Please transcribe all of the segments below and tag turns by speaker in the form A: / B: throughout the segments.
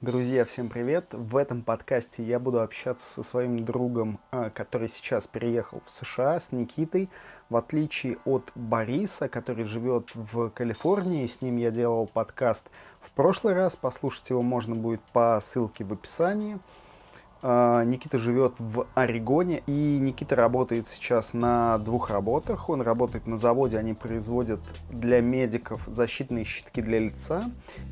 A: Друзья, всем привет! В этом подкасте я буду общаться со своим другом, а, который сейчас переехал в США, с Никитой. В отличие от Бориса, который живет в Калифорнии, с ним я делал подкаст в прошлый раз. Послушать его можно будет по ссылке в описании. А, Никита живет в Орегоне, и Никита работает сейчас на двух работах. Он работает на заводе, они производят для медиков защитные щитки для лица.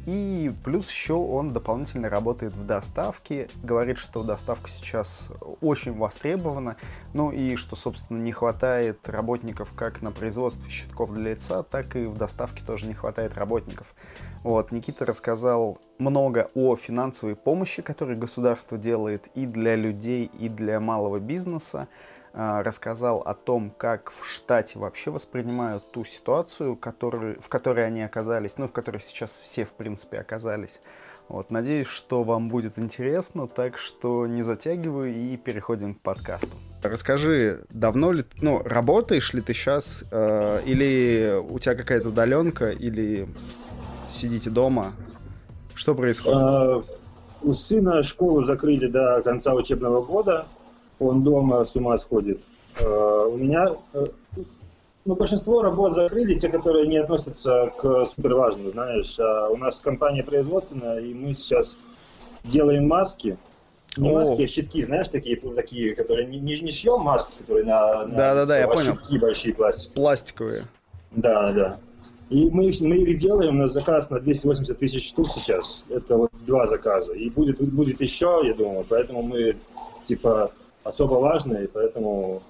A: И плюс еще он дополнительно работает в доставке. Говорит, что доставка сейчас очень востребована. Ну и что, собственно, не хватает работников как на производстве щитков для лица, так и в доставке тоже не хватает работников. Вот, Никита рассказал много о финансовой помощи, которую государство делает и для людей, и для малого бизнеса. А, рассказал о том, как в штате вообще воспринимают ту ситуацию, который, в которой они оказались, ну, в которой сейчас все, в принципе, оказались. Вот, надеюсь, что вам будет интересно, так что не затягиваю и переходим к подкасту. Расскажи, давно ли, ну, работаешь ли ты сейчас, э, или у тебя какая-то удаленка, или сидите дома? Что происходит?
B: У сына школу закрыли до конца учебного года. Он дома с ума сходит. А, у меня э, ну, большинство работ закрыли, те, которые не относятся к суперважным, знаешь. А у нас компания производственная, и мы сейчас делаем маски. Не маски, а щитки, знаешь, такие, такие которые не, не, не шьем маски, которые на, на
A: да, да, да, я а понял.
B: щитки большие пластиковые.
A: Пластиковые.
B: Да, да. И мы их, мы их делаем, у нас заказ на 280 тысяч штук сейчас. Это вот два заказа. И будет, будет еще, я думаю, поэтому мы, типа, особо важные, поэтому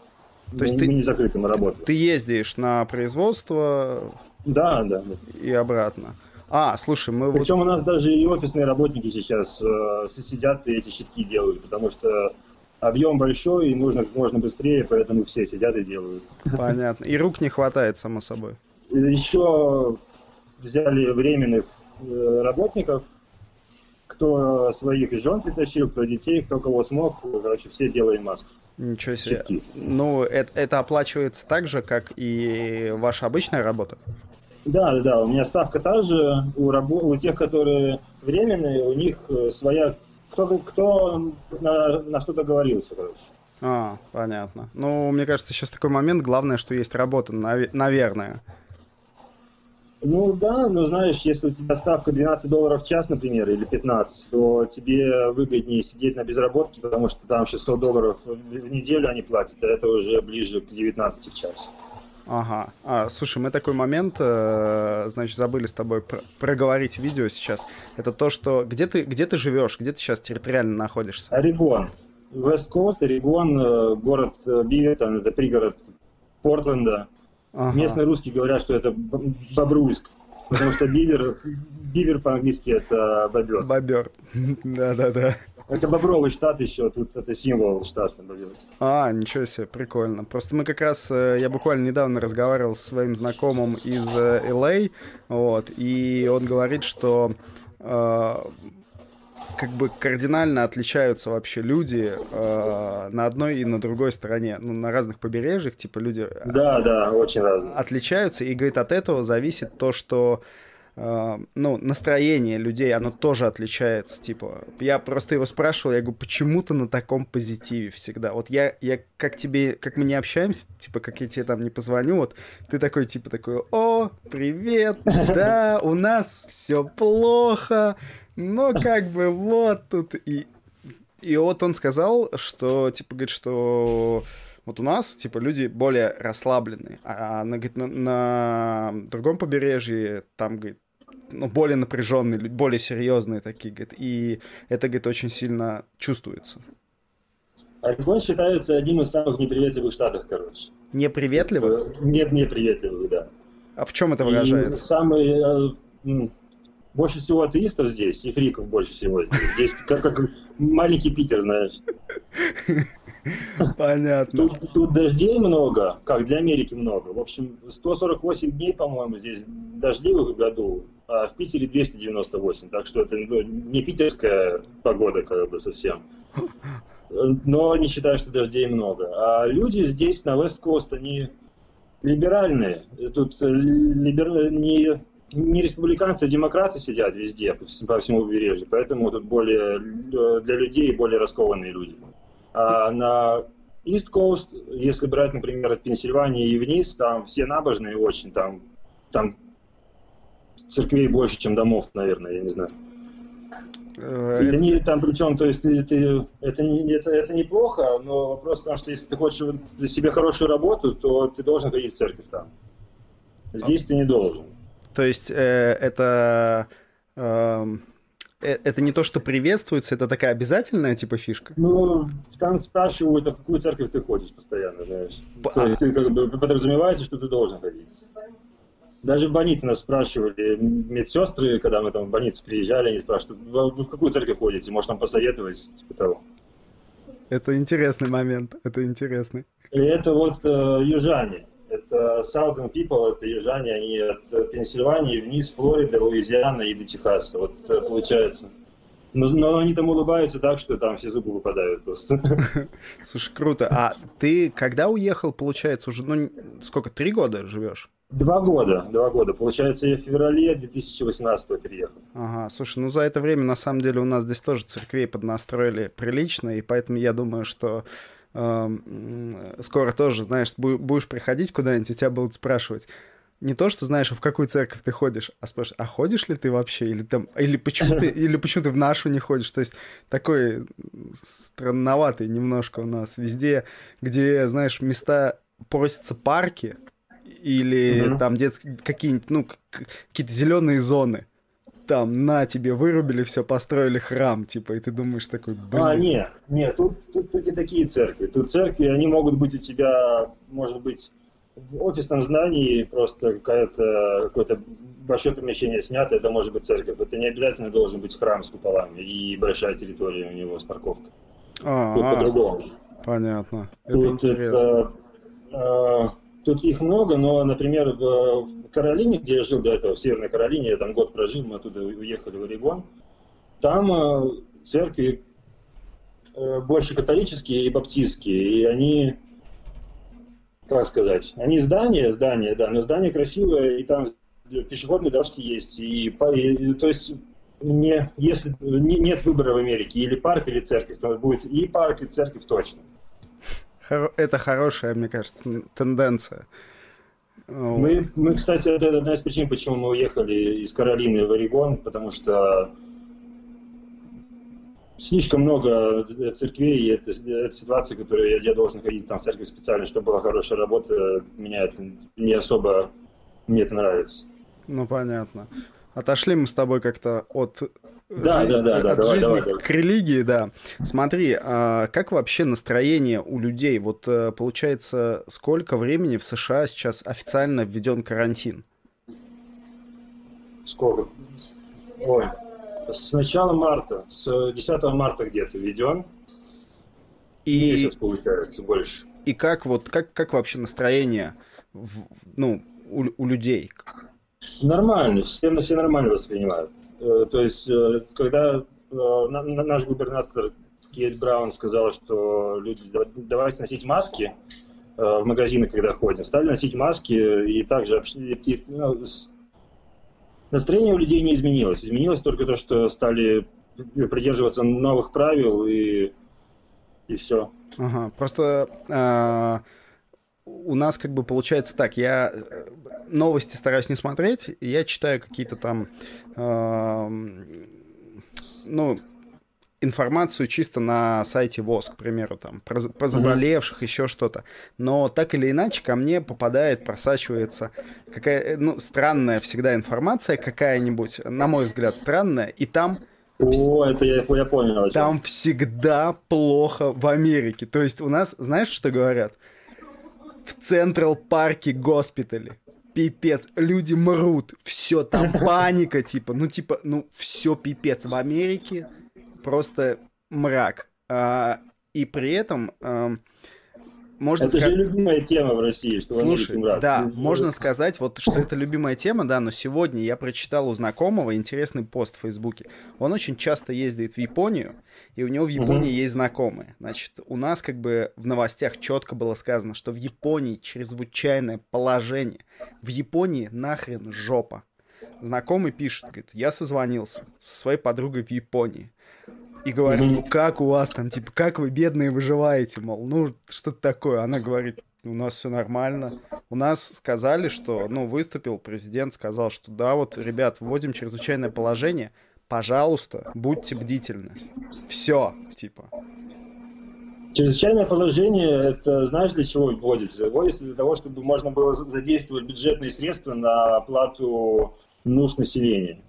A: то есть
B: мы,
A: ты,
B: не закрыты, мы работаем.
A: Ты ездишь на производство
B: да, да,
A: и обратно. А, слушай, мы
B: Причем вот... у нас даже и офисные работники сейчас э, сидят и эти щитки делают, потому что объем большой и нужно как можно быстрее, поэтому все сидят и делают.
A: Понятно. И рук не хватает, само собой.
B: Еще взяли временных э, работников, кто своих жен притащил, кто детей, кто кого смог, короче, все делаем маски.
A: Ничего себе. Щитки. Ну, это, это оплачивается так же, как и ваша обычная работа?
B: Да, да, да. У меня ставка та же. У, рабо... у тех, которые временные, у них э, своя... Кто, кто на, на что договорился, короче.
A: А, понятно. Ну, мне кажется, сейчас такой момент. Главное, что есть работа, нав... наверное.
B: Ну да, но знаешь, если у тебя ставка 12 долларов в час, например, или 15, то тебе выгоднее сидеть на безработке, потому что там 600 долларов в неделю они платят, а это уже ближе к 19 в час.
A: Ага. А, слушай, мы такой момент, э, значит, забыли с тобой про- проговорить видео сейчас. Это то, что... Где ты, где ты живешь? Где ты сейчас территориально находишься?
B: Орегон. Вест Кост, Орегон, э, город э, Бивертон, это пригород Портленда. Ага. Местные русские говорят, что это Бобруйск, потому что бивер, бивер по-английски это бобер.
A: Бобер, да-да-да.
B: Это бобровый штат еще, тут это символ штата бобер.
A: А, ничего себе, прикольно. Просто мы как раз, э, я буквально недавно разговаривал с своим знакомым из LA, э, вот, и он говорит, что э, как бы кардинально отличаются вообще люди э, на одной и на другой стороне, ну, на разных побережьях, типа люди...
B: Да, да, очень разные.
A: Отличаются, и, говорит, от этого зависит то, что Uh, ну, настроение людей, оно тоже отличается, типа, я просто его спрашивал, я говорю, почему ты на таком позитиве всегда? Вот я, я как тебе, как мы не общаемся, типа, как я тебе там не позвоню, вот, ты такой, типа, такой, о, привет, да, у нас все плохо, но как бы вот тут и... И вот он сказал, что, типа, говорит, что вот у нас, типа, люди более расслабленные, а на, говорит, на, на другом побережье там, говорит, ну, более напряженные, более серьезные такие, говорит, и это, говорит, очень сильно чувствуется.
B: Орегон считается одним из самых неприветливых штатов, короче.
A: Неприветливых?
B: Нет, неприветливых, да.
A: А в чем это выражается?
B: И самый э, больше всего атеистов здесь, и фриков больше всего здесь. Здесь как, как маленький Питер, знаешь.
A: Понятно.
B: Тут, тут дождей много, как для Америки много. В общем, 148 дней, по-моему, здесь дождливых в году, а в Питере 298. Так что это ну, не питерская погода как бы совсем. Но не считаю, что дождей много. А люди здесь на Вест-Кост, они либеральные. Тут либер... не не республиканцы, а демократы сидят везде, по всему побережью, поэтому тут более для людей более раскованные люди. А на East Coast, если брать, например, от Пенсильвании и вниз, там все набожные очень, там, там церквей больше, чем домов, наверное, я не знаю. Э, это не там причем, то есть ты, ты, это, не, это, это неплохо, но вопрос в том, что если ты хочешь для себя хорошую работу, то ты должен ходить в церковь там. Здесь ты не должен.
A: То есть э, это эм, э, это не то, что приветствуется, это такая обязательная типа фишка?
B: Ну, там спрашивают, а в какую церковь ты ходишь постоянно, знаешь. По... То есть ты как бы подразумевается, что ты должен ходить. Даже в больнице нас спрашивали, медсестры, когда мы там в больницу приезжали, они спрашивают, вы в какую церковь ходите, может там посоветовать, типа того.
A: Это интересный момент, это интересный.
B: И это вот э, южане, это Southern People, это южане, они от Пенсильвании вниз, Флорида, Луизиана и до Техаса, вот э, получается. Но, но они там улыбаются так, что там все зубы выпадают просто.
A: Слушай, круто. А ты когда уехал, получается, уже, ну, сколько, три года живешь?
B: Два года, два года. Получается, я в феврале 2018 переехал.
A: Ага, слушай, ну за это время, на самом деле, у нас здесь тоже церквей поднастроили прилично, и поэтому я думаю, что скоро тоже, знаешь, будешь приходить куда-нибудь, и тебя будут спрашивать, не то, что знаешь, в какую церковь ты ходишь, а спрашиваешь, а ходишь ли ты вообще, или там, или почему ты, или почему ты в нашу не ходишь, то есть такой странноватый немножко у нас везде, где, знаешь, места просятся парки, или mm-hmm. там детские какие-нибудь, ну, какие-то зеленые зоны. Там на тебе вырубили все, построили храм, типа, и ты думаешь такой,
B: блин. А, нет, нет, тут, тут, тут не такие церкви. Тут церкви, они могут быть у тебя, может быть, в офисном здании просто какое-то какое-то большое помещение снято, это может быть церковь. Это не обязательно должен быть храм с куполами и большая территория у него с парковкой. А, Тут по-другому.
A: Понятно. Это Тут интересно.
B: Это, Тут их много, но, например, в Каролине, где я жил до этого, в Северной Каролине, я там год прожил, мы оттуда уехали в Орегон, там э, церкви э, больше католические и баптистские, и они, как сказать, они здания, здания, да, но здание красивое, и там пешеходные дорожки есть, и, и то есть не, если не, нет выбора в Америке, или парк, или церковь, то будет и парк, и церковь точно
A: это хорошая, мне кажется, тенденция.
B: Мы, мы, кстати, это одна из причин, почему мы уехали из Каролины в Орегон, потому что слишком много церквей, и это, это ситуация, которую я, я должен ходить там в церковь специально, чтобы была хорошая работа, меня это не особо, мне это нравится.
A: Ну, понятно. Отошли мы с тобой как-то от
B: да, жизни, да, да, да,
A: от давай, жизни давай, к религии, да. Смотри, а как вообще настроение у людей? Вот э, получается, сколько времени в США сейчас официально введен карантин?
B: Сколько? Ой, с начала марта, с 10 марта где-то введен. И месяц получается больше.
A: И как вот как как вообще настроение, в, ну у, у людей?
B: Нормально, все, все нормально воспринимают. Э, то есть, э, когда э, наш губернатор Кейт Браун сказала, что люди, давайте носить маски в магазины, когда ходим, стали носить маски, и также и, ну, настроение у людей не изменилось. Изменилось только то, что стали придерживаться новых правил и, и все.
A: Ага, просто а, у нас как бы получается так, я новости стараюсь не смотреть, я читаю какие-то там, э, ну, информацию чисто на сайте ВОЗ, к примеру, там, про, про заболевших, mm-hmm. еще что-то. Но так или иначе ко мне попадает, просачивается какая ну, странная всегда информация какая-нибудь, на мой взгляд, странная, и там...
B: О, это я, я понял.
A: Там всегда плохо в Америке. То есть у нас, знаешь, что говорят? В Централ Парке госпитале пипец, люди мрут, все, там паника, типа, ну, типа, ну, все пипец. В Америке просто мрак. А, и при этом... А, можно
B: это сказать... же любимая тема в России, что
A: Слушай, мрак. да, ну, можно сказать, вот, что это любимая тема, да, но сегодня я прочитал у знакомого интересный пост в Фейсбуке. Он очень часто ездит в Японию, и у него в Японии угу. есть знакомые. Значит, у нас как бы в новостях четко было сказано, что в Японии чрезвычайное положение. В Японии нахрен жопа. знакомый пишет, говорит, я созвонился со своей подругой в Японии. И говорю, ну как у вас там, типа, как вы бедные выживаете, мол, ну что-то такое. Она говорит, у нас все нормально. У нас сказали, что, ну, выступил президент, сказал, что да, вот, ребят, вводим чрезвычайное положение, пожалуйста, будьте бдительны. Все, типа.
B: Чрезвычайное положение, это знаешь для чего вводится? Вводится для того, чтобы можно было задействовать бюджетные средства на оплату нужд населения.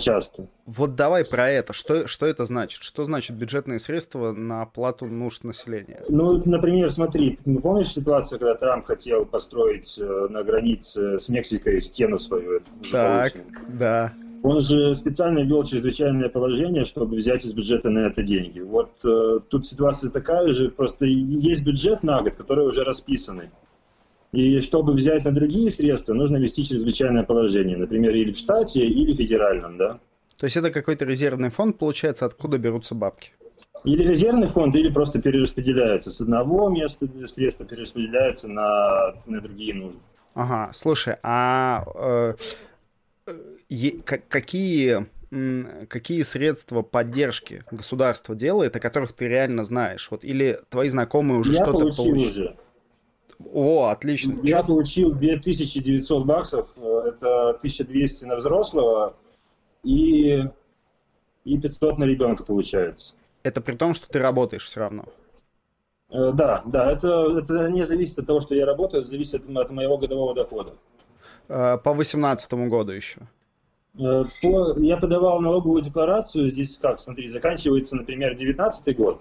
B: Часто.
A: Вот давай про это. Что, что это значит? Что значит бюджетные средства на оплату нужд населения?
B: Ну, например, смотри, помнишь ситуацию, когда Трамп хотел построить э, на границе с Мексикой стену свою?
A: Так, да.
B: Он же специально ввел чрезвычайное положение, чтобы взять из бюджета на это деньги. Вот э, тут ситуация такая же, просто есть бюджет на год, который уже расписанный. И чтобы взять на другие средства, нужно ввести чрезвычайное положение, например, или в штате, или в федеральном, да.
A: То есть это какой-то резервный фонд, получается, откуда берутся бабки?
B: Или резервный фонд, или просто перераспределяются с одного места средства перераспределяются на, на другие нужды.
A: Ага, слушай, а э, э, какие какие средства поддержки государство делает, о которых ты реально знаешь? Вот или твои знакомые уже что-то получили? Уже. О, отлично.
B: Я Чё? получил 2900 баксов, э, это 1200 на взрослого и, и 500 на ребенка получается.
A: Это при том, что ты работаешь все равно?
B: Э, да, да, это, это не зависит от того, что я работаю, это зависит от моего годового дохода.
A: Э, по 2018 году еще?
B: По, я подавал налоговую декларацию, здесь как, смотри, заканчивается, например, 2019 год,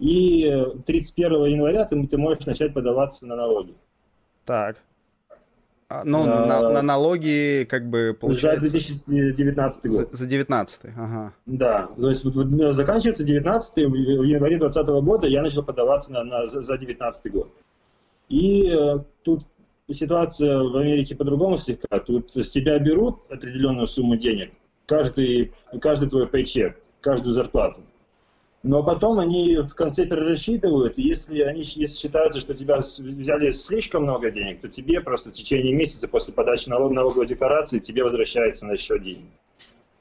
B: и 31 января ты, ты можешь начать подаваться на налоги.
A: Так. А, ну, а, на, на налоги, как бы, получается...
B: За 2019 год.
A: За, за 19 ага.
B: Да, то есть вот, вот, заканчивается 19 в январе 2020 года я начал подаваться на, на, за 19 год. И э, тут ситуация в Америке по-другому слегка. Тут с тебя берут определенную сумму денег, каждый, каждый твой пейчек, каждую зарплату. Но потом они в конце перерасчитывают, и если они если считаются, что тебя взяли слишком много денег, то тебе просто в течение месяца после подачи налог, налоговой декларации тебе возвращается на счет денег.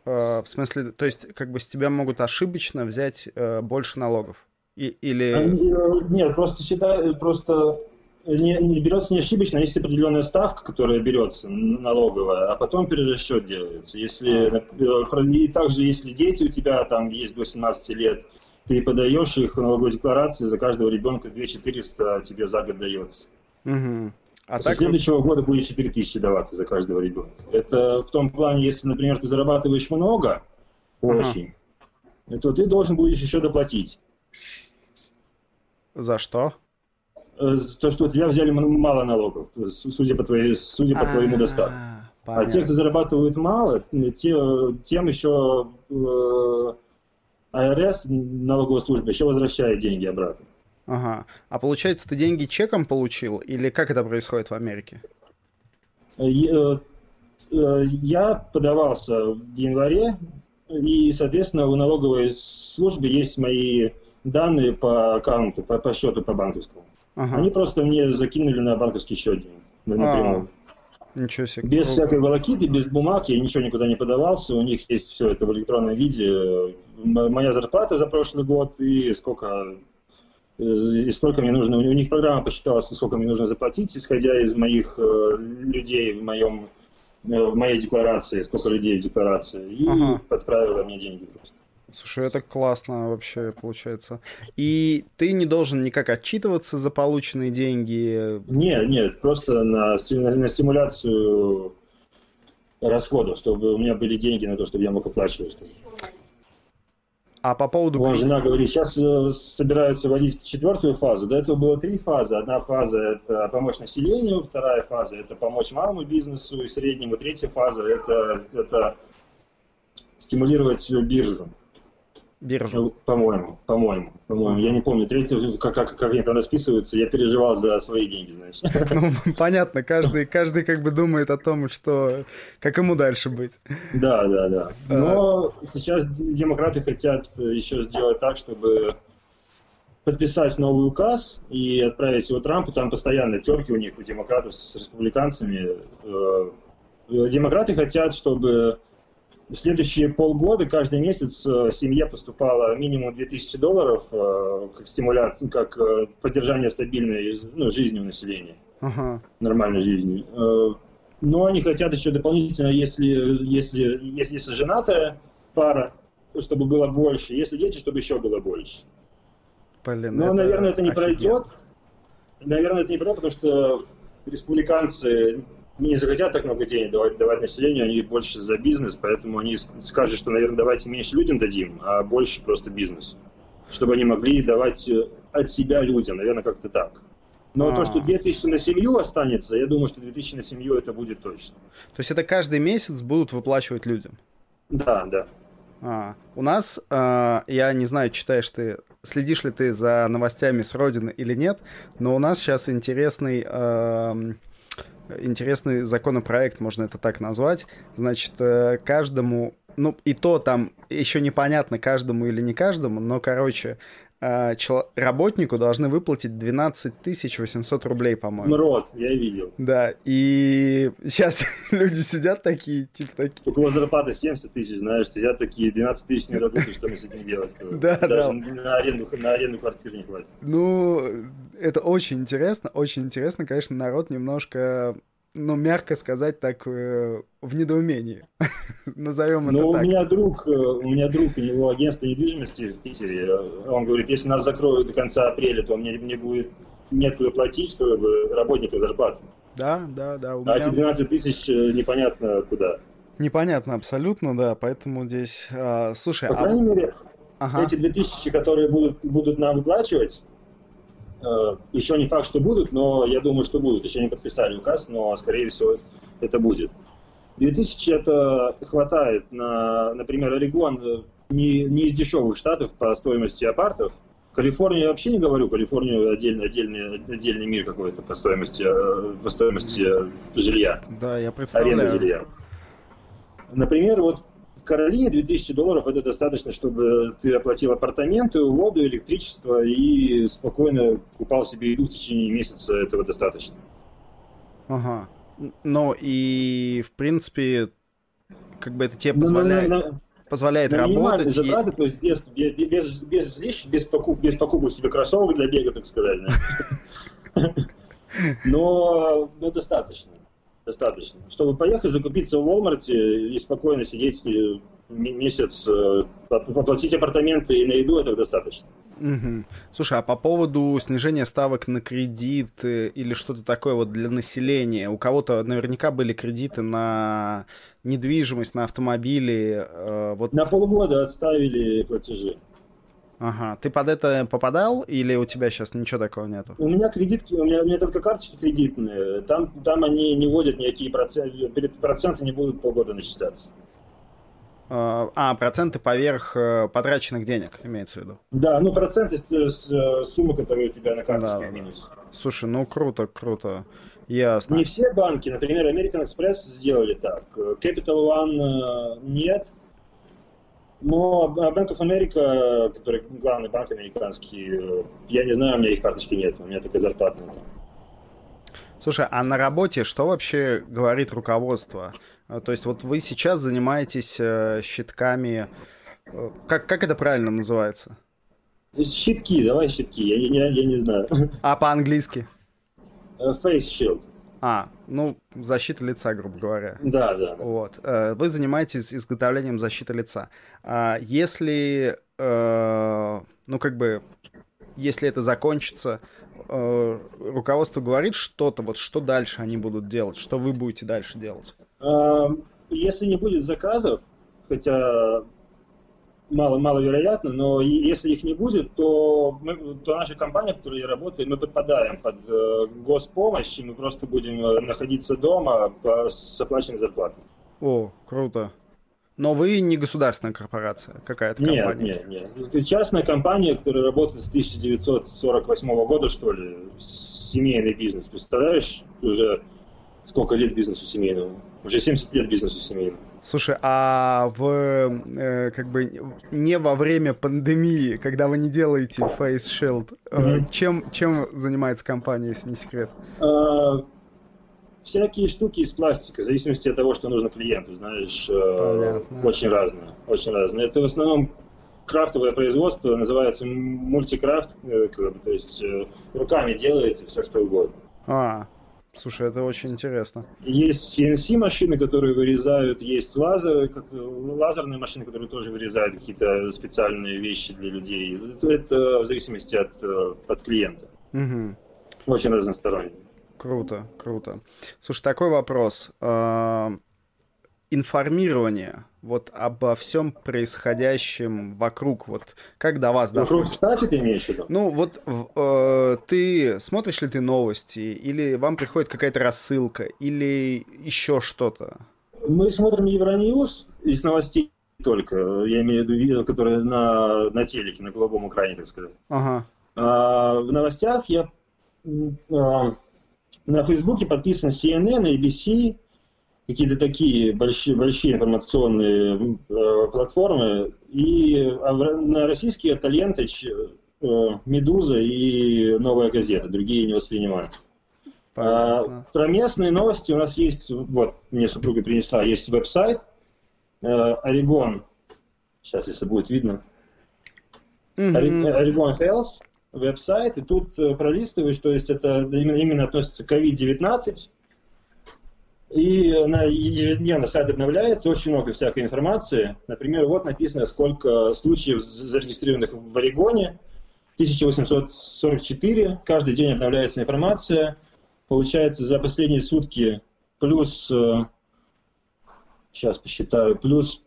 A: А, в смысле, то есть как бы с тебя могут ошибочно взять э, больше налогов? И, или... Они,
B: э, нет, просто считай, просто не, не берется не ошибочно, а есть определенная ставка, которая берется налоговая, а потом перерасчет делается. Если, а. и также, если дети у тебя там есть до 18 лет, ты подаешь их налоговой декларации, за каждого ребенка 2400 тебе за год дается.
A: Угу.
B: А После так... следующего года будет 4000 даваться за каждого ребенка. Это в том плане, если, например, ты зарабатываешь много, очень, ага. то ты должен будешь еще доплатить.
A: За что?
B: Э, то, что у тебя взяли мало налогов, судя по, твоей, судя по твоему достатку. А те, кто зарабатывают мало, те, тем еще э, АРС, налоговая служба, еще возвращает деньги обратно.
A: Ага. А получается, ты деньги чеком получил? Или как это происходит в Америке?
B: Я, э, э, я подавался в январе, и, соответственно, у налоговой службы есть мои данные по аккаунту, по, по счету по банковскому. Ага. Они просто мне закинули на банковский счет деньги напрямую. А,
A: Ничего себе.
B: Без круто. всякой волокиты, без бумаг, я ничего никуда не подавался, у них есть все это в электронном виде. Моя зарплата за прошлый год и сколько и сколько мне нужно, у них программа посчитала, сколько мне нужно заплатить, исходя из моих э, людей в моем э, в моей декларации, сколько людей в декларации, и ага. подправила мне деньги просто.
A: Слушай, это классно вообще получается. И ты не должен никак отчитываться за полученные деньги?
B: Нет, нет, просто на, на стимуляцию расходов, чтобы у меня были деньги на то, чтобы я мог оплачивать.
A: А по поводу...
B: Вон, жена говорит, сейчас э, собираются вводить четвертую фазу. До этого было три фазы. Одна фаза – это помочь населению, вторая фаза – это помочь малому бизнесу и среднему, третья фаза – это, это стимулировать биржу.
A: Биржу.
B: Ну, по-моему, по-моему, по-моему. Я не помню. Третье, как, как, как они там расписываются, я переживал за свои деньги, знаешь.
A: Ну, понятно, каждый, каждый как бы думает о том, что как ему дальше быть.
B: Да, да, да. А. Но сейчас демократы хотят еще сделать так, чтобы подписать новый указ и отправить его Трампу. Там постоянно терки у них, у демократов с республиканцами. Э, Демократы хотят, чтобы в следующие полгода каждый месяц э, семье поступало минимум 2000 долларов э, как стимуляция, как э, поддержание стабильной ну, жизни у населения, ага. нормальной жизни. Но они хотят еще дополнительно, если, если, если, если женатая пара, чтобы было больше, если дети, чтобы еще было больше. Блин, Но, это наверное, это не офигенно. пройдет. Наверное, это не пройдет, потому что республиканцы не захотят так много денег давать, давать населению, они больше за бизнес, поэтому они скажут, что, наверное, давайте меньше людям дадим, а больше просто бизнес. Чтобы они могли давать э, от себя людям, наверное, как-то так. Но А-а-а. то, что 2000 на семью останется, я думаю, что 2000 на семью это будет точно.
A: То есть это каждый месяц будут выплачивать людям?
B: Да, да.
A: А, у нас, э, я не знаю, читаешь ты, следишь ли ты за новостями с Родины или нет, но у нас сейчас интересный э, интересный законопроект, можно это так назвать. Значит, э, каждому, ну и то там еще непонятно каждому или не каждому, но, короче, работнику должны выплатить 12 800 рублей, по-моему.
B: Рот, я видел.
A: Да, и сейчас люди сидят такие, типа такие...
B: Около зарплаты 70 тысяч, знаешь, сидят такие, 12 тысяч не дадут, что мне с этим делать? Да, да. На аренду, на аренду квартиры не хватит.
A: Ну, это очень интересно, очень интересно, конечно, народ немножко ну, мягко сказать, так э, в недоумении. Назовем это
B: ну,
A: так.
B: у меня друг, э, у меня друг, у него агентство недвижимости в Питере. Он говорит, если нас закроют до конца апреля, то мне, мне будет некуда платить как бы, работнику зарплату.
A: Да, да, да.
B: У а меня... эти 12 тысяч э, непонятно куда.
A: Непонятно абсолютно, да, поэтому здесь... А, слушай,
B: По а... крайней мере, ага. эти 2000, которые будут, будут нам выплачивать, Э, еще не факт, что будут, но я думаю, что будут. Еще не подписали указ, но, скорее всего, это будет. 2000 это хватает на, например, Орегон э, не, не из дешевых штатов по стоимости апартов. Калифорнию я вообще не говорю, Калифорнию отдельный, отдельный, отдельный мир какой-то по стоимости, э, по стоимости жилья.
A: Да, я представляю. Аренда жилья.
B: Например, вот Каролине 2000 долларов это достаточно, чтобы ты оплатил апартаменты, воду, электричество и спокойно купал себе еду в течение месяца. Этого достаточно.
A: Ага. Ну и, в принципе, как бы это тебе позволяет, на, на, позволяет на работать.
B: затраты, и... то есть без, без, без, лишних, без, покуп, без покупок себе кроссовок для бега, так сказать. Но, но достаточно достаточно. Чтобы поехать закупиться в Walmart и спокойно сидеть э, месяц, э, поплатить апартаменты и на еду, этого достаточно.
A: Угу. Слушай, а по поводу снижения ставок на кредит э, или что-то такое вот для населения, у кого-то наверняка были кредиты на недвижимость, на автомобили.
B: вот... На полгода отставили платежи.
A: Ага. Ты под это попадал или у тебя сейчас ничего такого нету?
B: У меня кредитки, у меня, у меня только карточки кредитные. Там, там они не вводят никакие проценты, проценты не будут полгода начисляться.
A: А, а, проценты поверх э, потраченных денег, имеется в виду?
B: Да, ну проценты с, с суммы, которая у тебя на карточке да, минус.
A: Слушай, ну круто, круто. Ясно.
B: Не все банки, например, American Express сделали так. Capital One э, нет, но Bank of America, который главный банк американский, э, я не знаю, у меня их карточки нет, у меня только зарплатная.
A: Слушай, а на работе что вообще говорит руководство? Э, то есть вот вы сейчас занимаетесь э, щитками, как, как это правильно называется?
B: Щитки, давай щитки, я, я, я не знаю.
A: А по-английски?
B: Face shield.
A: А, ну, защита лица, грубо говоря.
B: Да, да.
A: Вот. Э, вы занимаетесь изготовлением защиты лица. А если, э, ну, как бы, если это закончится, э, руководство говорит что-то, вот что дальше они будут делать, что вы будете дальше делать?
B: Если не будет заказов, хотя мало, маловероятно, но если их не будет, то, мы, то наша компания, в которой я работаю, мы подпадаем под э, госпомощь, и мы просто будем э, находиться дома по, с оплаченной зарплатой.
A: О, круто. Но вы не государственная корпорация, какая-то компания?
B: Нет, нет, нет. Это частная компания, которая работает с 1948 года, что ли, семейный бизнес. Представляешь, уже сколько лет бизнесу семейному? Уже 70 лет бизнесу семейному.
A: Слушай, а в э, как бы не во время пандемии, когда вы не делаете Face Shield, mm-hmm. чем, чем занимается компания, если не секрет?
B: Uh, всякие штуки из пластика, в зависимости от того, что нужно клиенту, знаешь, э, очень разные, очень разные. Это в основном крафтовое производство, называется мультикрафт, э, то есть э, руками делается все что угодно.
A: А, Слушай, это очень интересно.
B: Есть CNC машины, которые вырезают, есть лазеры, как, лазерные машины, которые тоже вырезают какие-то специальные вещи для людей. Это, это в зависимости от, э, от клиента.
A: Угу.
B: Очень разносторонне.
A: Круто, круто. Слушай, такой вопрос. А, информирование вот обо всем происходящем вокруг, вот как до вас
B: доходит? Вокруг штате ты имеешь в виду?
A: Ну вот э, ты смотришь ли ты новости, или вам приходит какая-то рассылка, или еще что-то?
B: Мы смотрим Евроньюз из новостей только, я имею в виду, которые на, на телеке, на голубом экране, так сказать.
A: Ага.
B: А, в новостях я а, на Фейсбуке подписан CNN, ABC, какие-то такие большие, большие информационные э, платформы. И а на российские это Ленточ, э, Медуза и Новая газета. Другие не воспринимают. А, про местные новости у нас есть, вот, мне супруга принесла, есть веб-сайт э, Орегон. Сейчас, если будет видно. Орегон mm-hmm. Health веб-сайт, и тут пролистываешь, то есть это именно, именно относится к COVID-19, и она ежедневно сайт обновляется, очень много всякой информации. Например, вот написано, сколько случаев зарегистрированных в Орегоне. 1844. Каждый день обновляется информация. Получается, за последние сутки плюс, сейчас э, посчитаю, плюс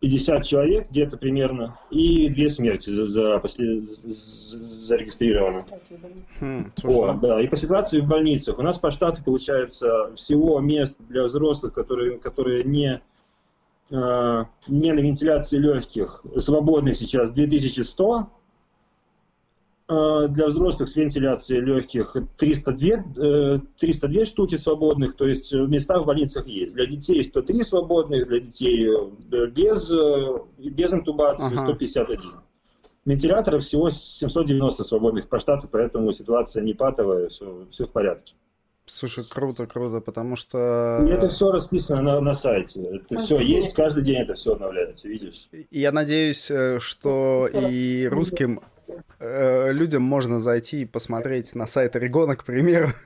B: 50 человек где-то примерно, и две смерти за, за после, зарегистрированы. Хм, О, да, и по ситуации в больницах. У нас по штату получается всего мест для взрослых, которые, которые не, э, не на вентиляции легких, свободных сейчас 2100, Э, для взрослых с вентиляцией легких 302, 302 э, штуки свободных, то есть места в больницах есть. Для детей 103 свободных, для детей э, без, без интубации ага. 151. Вентиляторов всего 790 свободных по штату, поэтому ситуация не патовая, все, все в порядке.
A: Слушай, круто, круто, потому что...
B: И это все расписано на, на сайте. Это все есть, каждый день это все обновляется, видишь?
A: Я надеюсь, что и русским Э, людям можно зайти и посмотреть на сайт Орегона, к примеру.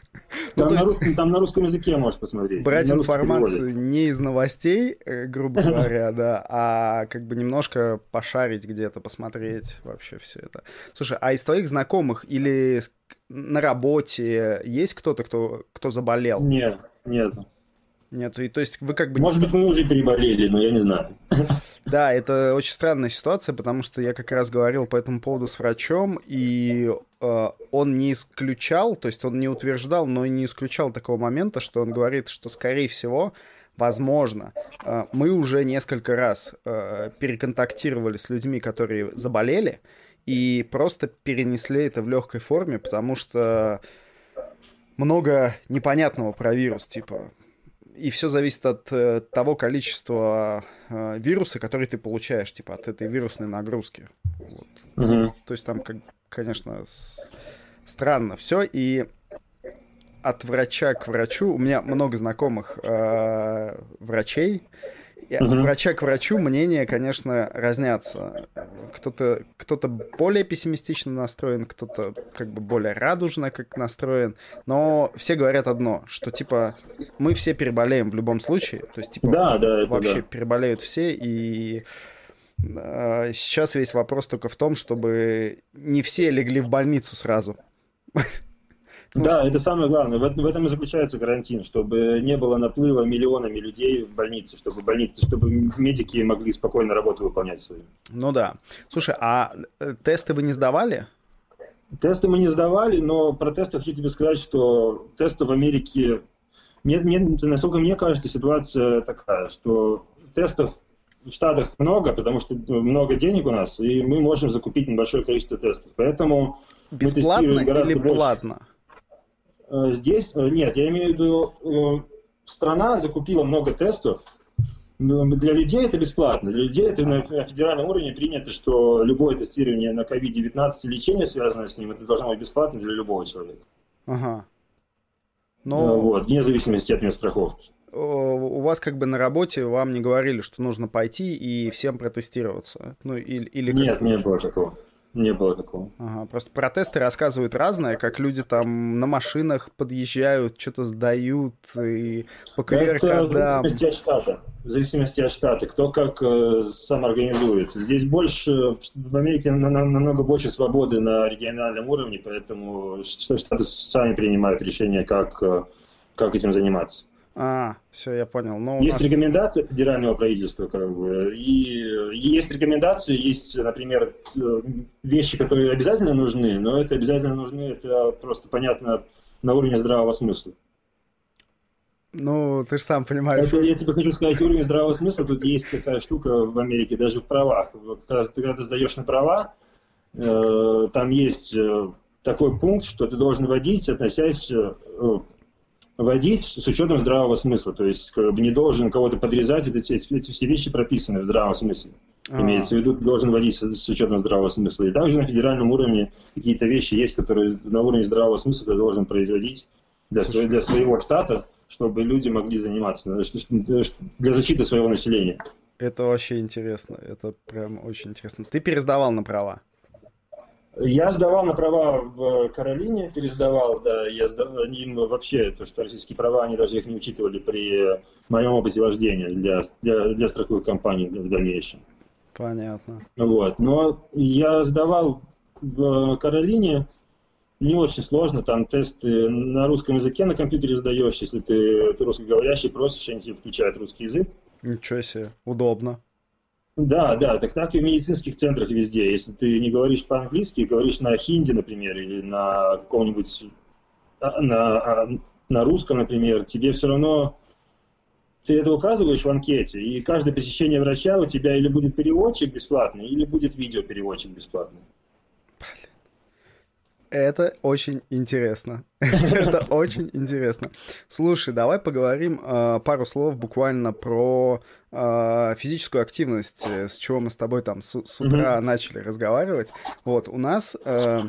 B: Ну, там, ну, на, есть, русском, там на русском языке можешь посмотреть.
A: Брать информацию не из новостей, э, грубо говоря, да, а как бы немножко пошарить где-то, посмотреть вообще все это. Слушай, а из твоих знакомых или на работе есть кто-то, кто, кто заболел?
B: Нет, нет.
A: Нет, и то есть вы как бы...
B: Может быть, мы уже переболели, но я не знаю.
A: Да, это очень странная ситуация, потому что я как раз говорил по этому поводу с врачом, и э, он не исключал, то есть он не утверждал, но и не исключал такого момента, что он говорит, что, скорее всего, возможно, э, мы уже несколько раз э, переконтактировали с людьми, которые заболели, и просто перенесли это в легкой форме, потому что много непонятного про вирус, типа и все зависит от э, того количества э, вируса, который ты получаешь, типа от этой вирусной нагрузки. Вот.
B: Угу.
A: То есть там, как, конечно, с... странно все. И от врача к врачу у меня много знакомых э, врачей, от врача к врачу мнения, конечно, разнятся. Кто-то кто более пессимистично настроен, кто-то как бы более радужно как настроен. Но все говорят одно, что типа мы все переболеем в любом случае. То есть типа
B: да, да,
A: вообще
B: да.
A: переболеют все и э, сейчас весь вопрос только в том, чтобы не все легли в больницу сразу.
B: Ну, да, что... это самое главное. В, в этом и заключается карантин, чтобы не было наплыва миллионами людей в больнице, чтобы больницы, чтобы медики могли спокойно работу выполнять свою.
A: Ну да. Слушай, а э, тесты вы не сдавали?
B: Тесты мы не сдавали, но про тесты хочу тебе сказать, что тесты в Америке, мне, мне, насколько мне кажется, ситуация такая, что тестов в Штатах много, потому что много денег у нас, и мы можем закупить небольшое количество тестов. Поэтому
A: Бесплатно или платно? Больше.
B: Э, здесь, э, нет, я имею в виду, э, страна закупила много тестов, для людей это бесплатно. Для людей это на федеральном уровне принято, что любое тестирование на COVID-19 лечение, связанное с ним, это должно быть бесплатно для любого человека.
A: Ага.
B: Но... Вот, вне зависимости от страховки.
A: У вас как бы на работе вам не говорили, что нужно пойти и всем протестироваться? Ну, или, или
B: Нет, не было такого. Не было такого.
A: Ага, просто протесты рассказывают разное, как люди там на машинах подъезжают, что-то сдают и по QR-кодам.
B: в зависимости от штата. В зависимости от штата. Кто как э, сам организуется. Здесь больше, в Америке на, на, намного больше свободы на региональном уровне, поэтому штаты сами принимают решение, как, э, как этим заниматься.
A: А, все, я понял.
B: Но есть нас... рекомендации федерального правительства, как бы, и, есть рекомендации, есть, например, э, вещи, которые обязательно нужны, но это обязательно нужны, это просто понятно на уровне здравого смысла.
A: Ну, ты же сам понимаешь.
B: Это, я тебе хочу сказать, уровень здравого смысла, тут есть такая штука в Америке, даже в правах. Когда ты, когда ты сдаешь на права, э, там есть э, такой пункт, что ты должен водить, относясь водить с учетом здравого смысла. То есть как бы не должен кого-то подрезать, эти, эти все вещи прописаны в здравом смысле. А-а-а. Имеется в виду, должен водить с, с учетом здравого смысла. И также на федеральном уровне какие-то вещи есть, которые на уровне здравого смысла ты должен производить для, Слушай. для своего штата, чтобы люди могли заниматься, для защиты своего населения.
A: Это вообще интересно, это прям очень интересно. Ты пересдавал на права?
B: Я сдавал на права в Каролине, пересдавал, да, я сдавал, им вообще, то, что российские права, они даже их не учитывали при моем опыте вождения для, для, для страховых компаний в дальнейшем.
A: Понятно.
B: Вот, но я сдавал в Каролине, не очень сложно, там тесты на русском языке на компьютере сдаешь, если ты, ты русскоговорящий, просишь, они тебе включают русский язык.
A: Ничего себе, удобно.
B: Да, да, так так и в медицинских центрах везде. Если ты не говоришь по-английски, говоришь на хинди, например, или на каком-нибудь а, на, а, на русском, например, тебе все равно ты это указываешь в анкете, и каждое посещение врача у тебя или будет переводчик бесплатный, или будет видеопереводчик бесплатный.
A: Это очень интересно. Это очень интересно. Слушай, давай поговорим э, пару слов буквально про э, физическую активность, э, с чего мы с тобой там с, с утра mm-hmm. начали разговаривать. Вот, у нас э,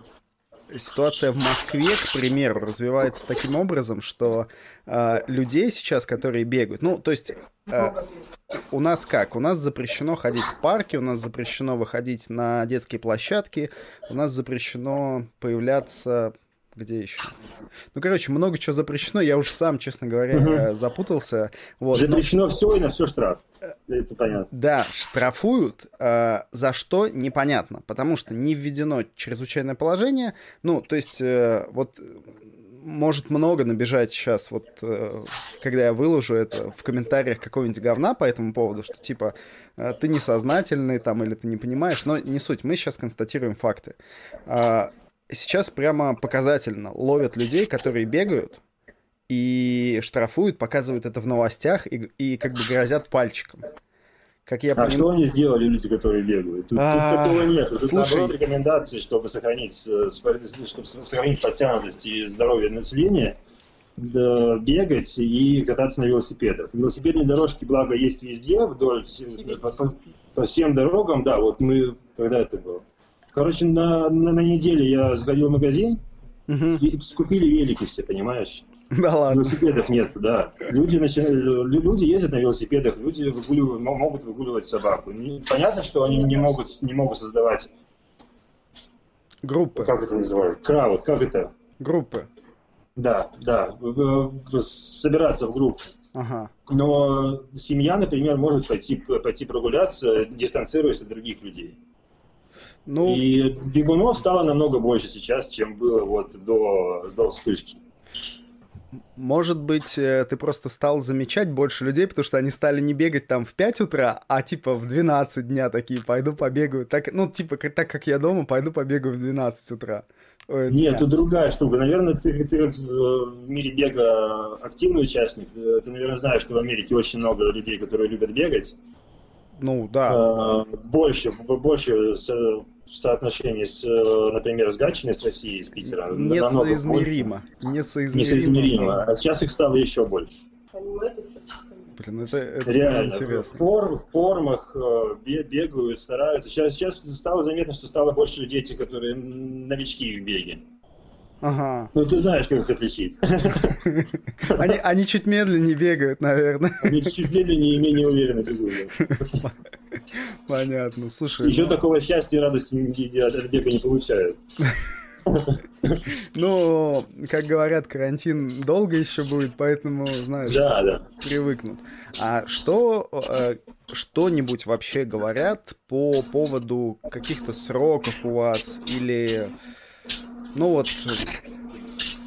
A: ситуация в Москве, к примеру, развивается таким образом, что э, людей сейчас, которые бегают, ну, то есть э, у нас как? У нас запрещено ходить в парке, у нас запрещено выходить на детские площадки, у нас запрещено появляться где еще? Ну, короче, много чего запрещено. Я уж сам, честно говоря, угу. запутался.
B: Вот, запрещено но... все и на все штраф. Это понятно.
A: Да, штрафуют, э, за что непонятно, потому что не введено чрезвычайное положение. Ну, то есть, э, вот может много набежать сейчас, вот э, когда я выложу это в комментариях какого-нибудь говна по этому поводу, что типа э, ты несознательный там или ты не понимаешь, но не суть, мы сейчас констатируем факты. Э, сейчас прямо показательно ловят людей, которые бегают и штрафуют, показывают это в новостях и, и как бы грозят пальчиком.
B: Как я а поним... что они сделали, люди, которые бегают? Тут, а, тут такого нет. Тут слушай... наоборот рекомендации, чтобы сохранить, э, чтобы сохранить подтянутость и здоровье населения, да, бегать и кататься на велосипедах. Велосипедные дорожки, благо, есть везде, вдоль, по, по, по всем дорогам, да, вот мы, когда это было? Короче, на, на, на неделе я сходил в магазин, угу. и скупили велики все, понимаешь?
A: Да ладно.
B: Велосипедов нет, да. Люди, люди ездят на велосипедах, люди выгуливают, могут выгуливать собаку. Понятно, что они не могут, не могут создавать...
A: Группы.
B: Как это называют? Крауд, как это?
A: Группы.
B: Да, да. Собираться в группу.
A: Ага.
B: Но семья, например, может пойти, пойти прогуляться, дистанцируясь от других людей. Ну... И бегунов стало намного больше сейчас, чем было вот до, до вспышки.
A: Может быть, э, ты просто стал замечать больше людей, потому что они стали не бегать там в 5 утра, а типа в 12 дня такие, пойду побегаю. Так, ну, типа, так как я дома, пойду побегаю в 12 утра.
B: Ой, Нет, тут другая штука. Наверное, ты, ты в мире бега активный участник. Э, ты, наверное, знаешь, что в Америке очень много людей, которые любят бегать.
A: Ну, да.
B: Э, больше, больше в соотношении с, э, например, с Гатчиной, с Россией, с Питера.
A: Несоизмеримо. Несоизмеримо.
B: Несоизмеримо. А сейчас их стало еще больше.
A: Блин, это, это
B: Реально,
A: интересно.
B: В, форм, в формах э, бегают, стараются. Сейчас, сейчас стало заметно, что стало больше людей, которые новички в беге. Ага. Ну, ты знаешь, как их отличить.
A: Они, они чуть медленнее бегают, наверное.
B: Они чуть медленнее и менее уверенно бегут.
A: Понятно. Слушай.
B: Еще ну... такого счастья и радости от бега не получают.
A: Ну, как говорят, карантин долго еще будет, поэтому, знаешь,
B: да, да.
A: привыкнут. А что, э, что-нибудь вообще говорят по поводу каких-то сроков у вас или, ну вот,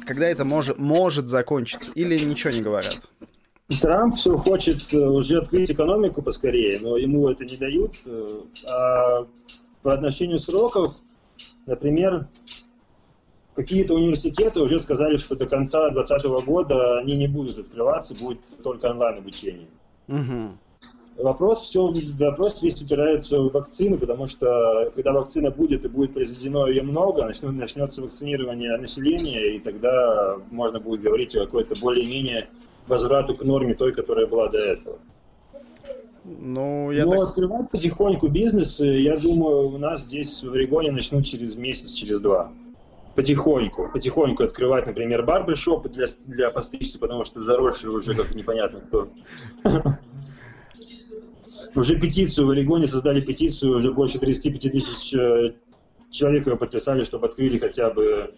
A: когда это может, может закончиться или ничего не говорят?
B: Трамп все хочет э, уже открыть экономику поскорее, но ему это не дают. Э, а по отношению сроков, например, Какие-то университеты уже сказали, что до конца 2020 года они не будут открываться, будет только онлайн обучение. Угу. Вопрос, все, вопрос весь упирается в вакцину, потому что когда вакцина будет и будет произведено ее много, начнет, начнется вакцинирование населения, и тогда можно будет говорить о какой-то более-менее возврату к норме той, которая была до этого. Ну, я Но так... открывать потихоньку бизнес, я думаю, у нас здесь в Орегоне начнут через месяц, через два потихоньку, потихоньку открывать, например, барбершопы для, для постричься, потому что заросшие уже как непонятно кто. Уже петицию в Орегоне создали петицию, уже больше 35 тысяч э, человек ее подписали, чтобы открыли хотя бы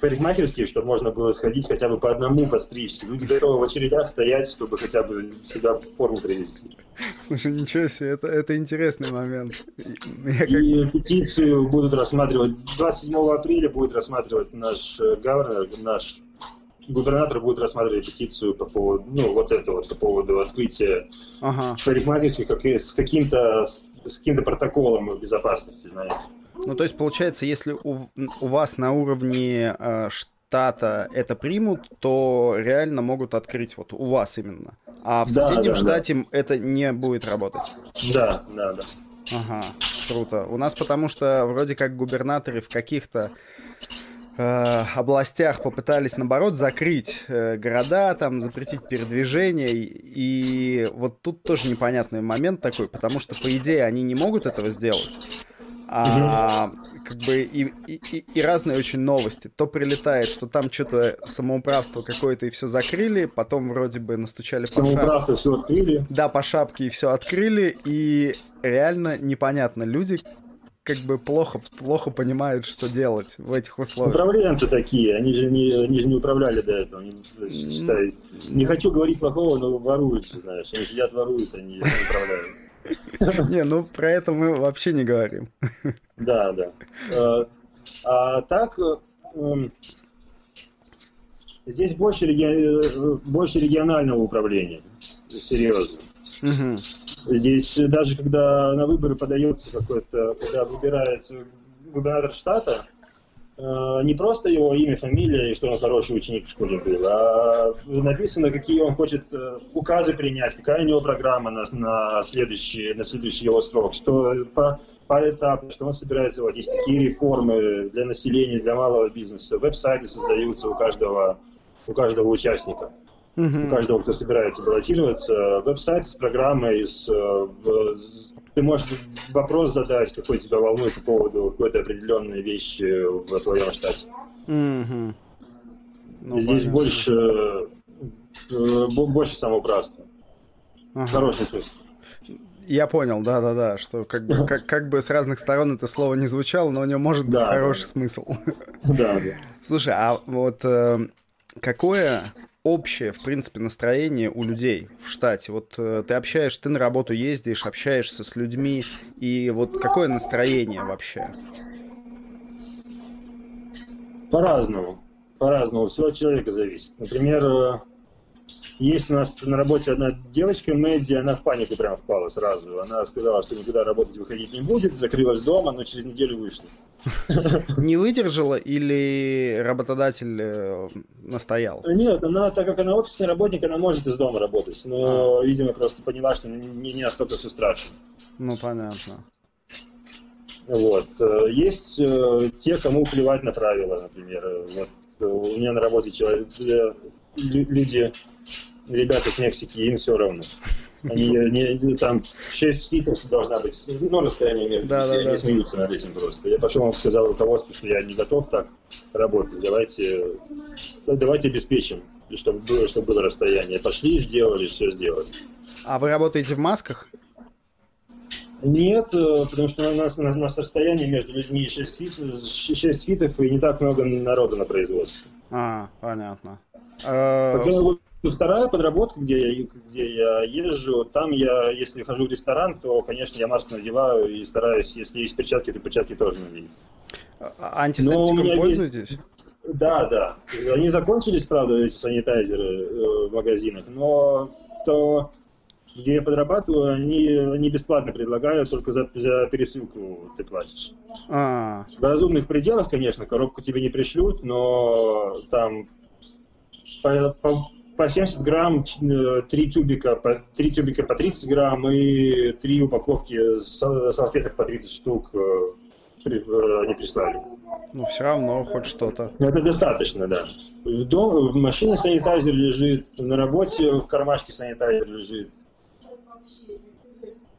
B: парикмахерские, чтобы можно было сходить хотя бы по одному постричься. Люди готовы в очередях стоять, чтобы хотя бы себя в форму привести.
A: Слушай, ничего себе, это, это интересный момент.
B: Я И как... петицию будут рассматривать, 27 апреля будет рассматривать наш э, гавр, наш губернатор будет рассматривать петицию по поводу, ну, вот это вот, по поводу открытия ага. парикмахерских как, с каким-то с каким-то протоколом безопасности, знаете.
A: Ну, то есть, получается, если у, у вас на уровне э, штата это примут, то реально могут открыть вот у вас именно. А в соседнем да, штате да. это не будет работать.
B: Да, да, да.
A: Ага, круто. У нас потому что вроде как губернаторы в каких-то э, областях попытались, наоборот, закрыть э, города, там, запретить передвижение. И, вот тут тоже непонятный момент такой, потому что, по идее, они не могут этого сделать. А, как бы и, и, и разные очень новости. То прилетает, что там что-то самоуправство какое-то и все закрыли, потом вроде бы настучали
B: по шапке. все открыли.
A: Да, по шапке и все открыли, и реально непонятно. Люди как бы плохо, плохо понимают, что делать в этих условиях.
B: Управленцы такие, они же не, они же не управляли до этого. Они, считай, не хочу говорить плохого, но воруют, знаешь. Они сидят, воруют, они не управляют.
A: Не, ну про это мы вообще не говорим.
B: Да, да. Э, а так, эм, здесь больше, реги... больше регионального управления, серьезно. Здесь даже когда на выборы подается какой-то, когда выбирается губернатор штата, Э, не просто его имя, фамилия и что он хороший ученик в школе был, а написано, какие он хочет э, указы принять, какая у него программа на, на, следующий, на следующий его срок, что по, по этапу, что он собирается вводить, какие реформы для населения, для малого бизнеса, веб-сайты создаются у каждого, у каждого участника. У каждого, кто собирается баллотироваться, веб-сайт с программой, с, ты можешь вопрос задать, какой тебя волнует по поводу какой-то определенной вещи в твоем штате. Mm-hmm. Ну, Здесь понятно. больше, э, больше самоуправства. Ага. Хороший смысл.
A: Я понял, да-да-да, что как бы, как, как бы с разных сторон это слово не звучало, но у него может быть да, хороший да. смысл.
B: Да, да.
A: Слушай, а вот э, какое общее, в принципе, настроение у людей в штате? Вот э, ты общаешься, ты на работу ездишь, общаешься с людьми, и вот какое настроение вообще?
B: По-разному. По-разному. Все от человека зависит. Например, э, есть у нас на работе одна девочка, Мэдди, она в панику прям впала сразу. Она сказала, что никуда работать выходить не будет, закрылась дома, но через неделю вышла.
A: Не выдержала или работодатель э, настоял?
B: Нет, она, так как она офисный работник, она может из дома работать. Но, а. видимо, просто поняла, что не, не настолько все страшно.
A: Ну, понятно.
B: Вот. Э, есть э, те, кому плевать на правила, например. Вот у меня на работе человек, люди, ребята с Мексики, им все равно. Они, не, там 6 feet ов должна быть, ну, расстояние между да, да, они да. смеются над этим просто. Я пошел, сказал руководству, что я не готов так работать, давайте, давайте обеспечим, чтобы было, чтобы было расстояние. Пошли, сделали, все сделали.
A: А вы работаете в масках?
B: Нет, э, потому что у нас, у нас расстояние между людьми 6, feet, 6 фитов и не так много народа на производстве.
A: А, понятно.
B: Когда вторая подработка, где я, где я езжу, там я, если хожу в ресторан, то, конечно, я маску надеваю и стараюсь, если есть перчатки, то перчатки тоже надеть.
A: А антисептиком пользуетесь? Есть...
B: Да, да. Они закончились, правда, эти санитайзеры э, в магазинах, но то, где я подрабатываю, они, они бесплатно предлагают, только за, за пересылку ты платишь. А. В разумных пределах, конечно, коробку тебе не пришлют, но там по, по, по 70 грамм, 3 тюбика, по, 3 тюбика по 30 грамм и 3 упаковки салфеток по 30 штук э, э, они прислали.
A: Ну, все равно хоть что-то.
B: Это достаточно, да. В, дом, в машине санитайзер лежит, на работе в кармашке санитайзер лежит.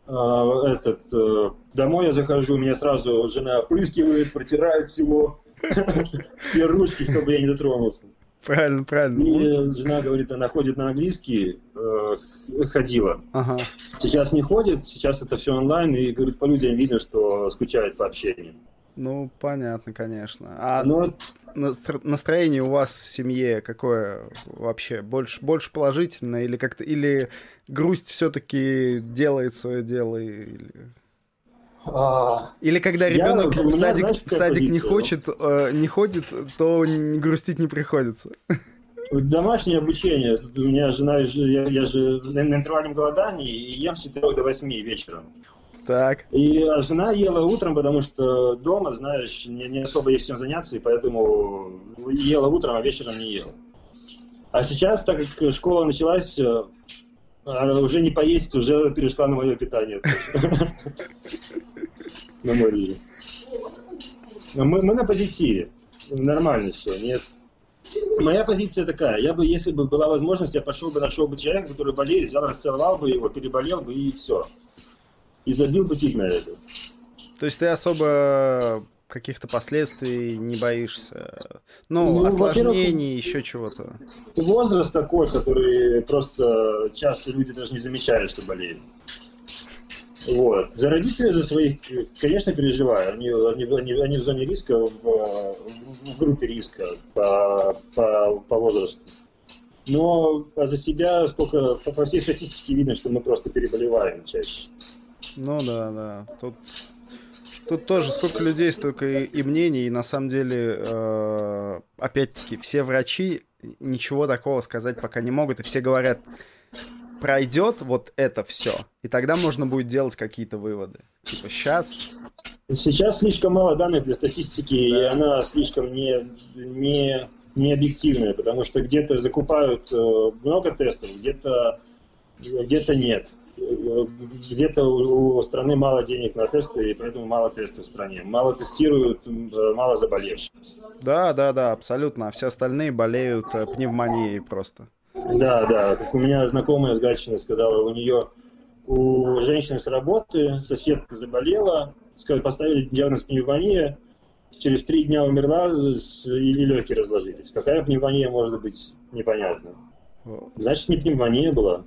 B: А, этот, э, домой я захожу, меня сразу жена опрыскивает, протирает всего, все ручки, чтобы я не дотронулся.
A: Правильно, правильно.
B: И жена говорит, она ходит на английский, э, ходила. Ага. Сейчас не ходит, сейчас это все онлайн, и говорит, по людям видно, что скучает по общению.
A: Ну, понятно, конечно. А Но... настроение у вас в семье какое вообще? Больше, больше положительное или как-то или грусть все-таки делает свое дело? Или... А, Или когда ребенок я, в садик, знаешь, в садик не хочет, э, не ходит, то грустить не приходится.
B: Домашнее обучение. У меня жена, я, я же на, на интервальном голодании и ем с 4 до 8 вечером.
A: Так.
B: И а жена ела утром, потому что дома, знаешь, не, не особо есть чем заняться, и поэтому ела утром, а вечером не ела. А сейчас, так как школа началась, э, уже не поесть, уже перешла на мое питание. На мой режим. Мы, мы на позитиве. Нормально все, нет. Моя позиция такая. Я бы, если бы была возможность, я пошел бы, нашел бы человека, который болеет, взял, расцеловал бы его, переболел бы и все. И забил бы фиг на это.
A: То есть ты особо каких-то последствий не боишься? Ну, ну осложнений, еще чего-то.
B: Возраст такой, который просто часто люди даже не замечают, что болеют. Вот. За родителей, за своих, конечно, переживаю. Они, они, они, они в зоне риска, в, в группе риска по, по, по возрасту. Но а за себя, сколько по, всей статистике видно, что мы просто переболеваем чаще.
A: Ну да, да. Тут Тут тоже сколько людей, столько и, и мнений, и на самом деле, э, опять-таки, все врачи ничего такого сказать пока не могут, и все говорят, пройдет вот это все, и тогда можно будет делать какие-то выводы. Типа сейчас...
B: Сейчас слишком мало данных для статистики, да. и она слишком не, не, не объективная, потому что где-то закупают э, много тестов, где-то где-то нет где-то у страны мало денег на тесты, и поэтому мало тестов в стране. Мало тестируют, мало заболевших.
A: Да, да, да, абсолютно. А все остальные болеют э, пневмонией просто.
B: Да, да. Как у меня знакомая с Гатчиной сказала, у нее у женщины с работы соседка заболела, сказали, поставили диагноз пневмония, через три дня умерла или легкие разложились. Какая пневмония может быть, непонятно. Значит, не пневмония была.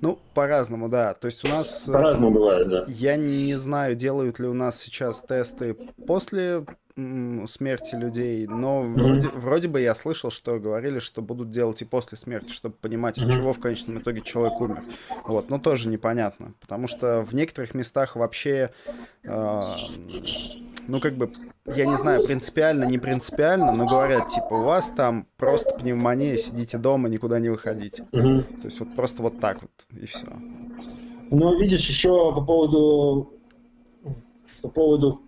A: Ну, по-разному, да. То есть у нас...
B: Э, по-разному бывает, да.
A: Я не знаю, делают ли у нас сейчас тесты после смерти людей, но mm-hmm. вроде, вроде бы я слышал, что говорили, что будут делать и после смерти, чтобы понимать, mm-hmm. от чего в конечном итоге человек умер. Вот, но тоже непонятно, потому что в некоторых местах вообще э, ну, как бы, я не знаю, принципиально, не принципиально, но говорят, типа, у вас там просто пневмония, сидите дома, никуда не выходите. Угу. То есть вот просто вот так вот, и все.
B: Ну, видишь, еще по поводу, по поводу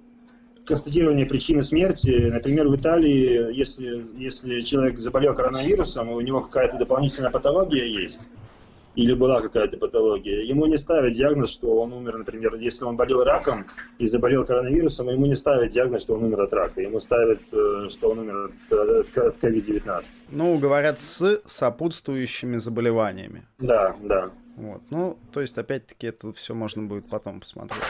B: констатирования причины смерти, например, в Италии, если, если человек заболел коронавирусом, у него какая-то дополнительная патология есть, или была какая-то патология, ему не ставят диагноз, что он умер, например, если он болел раком и заболел коронавирусом, ему не ставят диагноз, что он умер от рака, ему ставят, э, что он умер от COVID-19.
A: Ну, говорят, с сопутствующими заболеваниями.
B: Да, да.
A: Вот. Ну, то есть, опять-таки, это все можно будет потом посмотреть.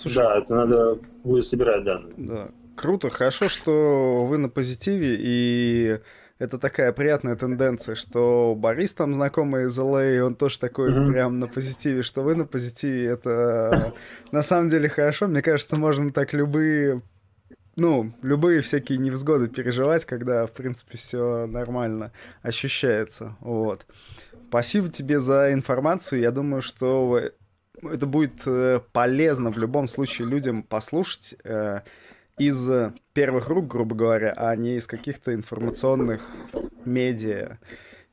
B: Слушай, да, это надо будет собирать данные.
A: Да. Круто, хорошо, что вы на позитиве, и это такая приятная тенденция, что Борис там знакомый из LA, и он тоже такой mm-hmm. прям на позитиве, что вы на позитиве, это на самом деле хорошо. Мне кажется, можно так любые ну, любые всякие невзгоды переживать, когда, в принципе, все нормально ощущается. Вот. Спасибо тебе за информацию. Я думаю, что это будет э, полезно в любом случае людям послушать э, из первых рук, грубо говоря, а не из каких-то информационных медиа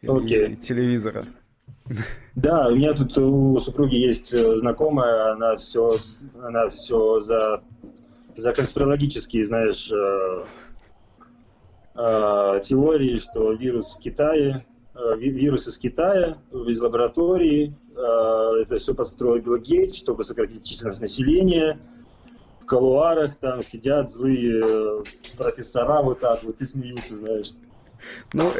A: okay. и телевизора.
B: Да, у меня тут у супруги есть э, знакомая, она все, она все за, за конспирологические, знаешь, э, э, теории, что вирус в Китае, э, вирус из Китая, из лаборатории, это все построил Билл Гейтс, чтобы сократить численность населения, в колуарах там сидят злые э, профессора вот так вот и смеются, знаешь.
A: Ну,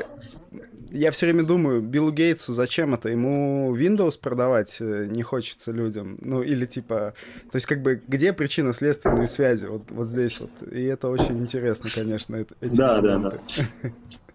A: я все время думаю, Биллу Гейтсу зачем это? Ему Windows продавать э, не хочется людям. Ну, или типа... То есть, как бы, где причинно-следственные связи? Вот, вот здесь вот. И это очень интересно, конечно, эти
B: да, моменты. да, да.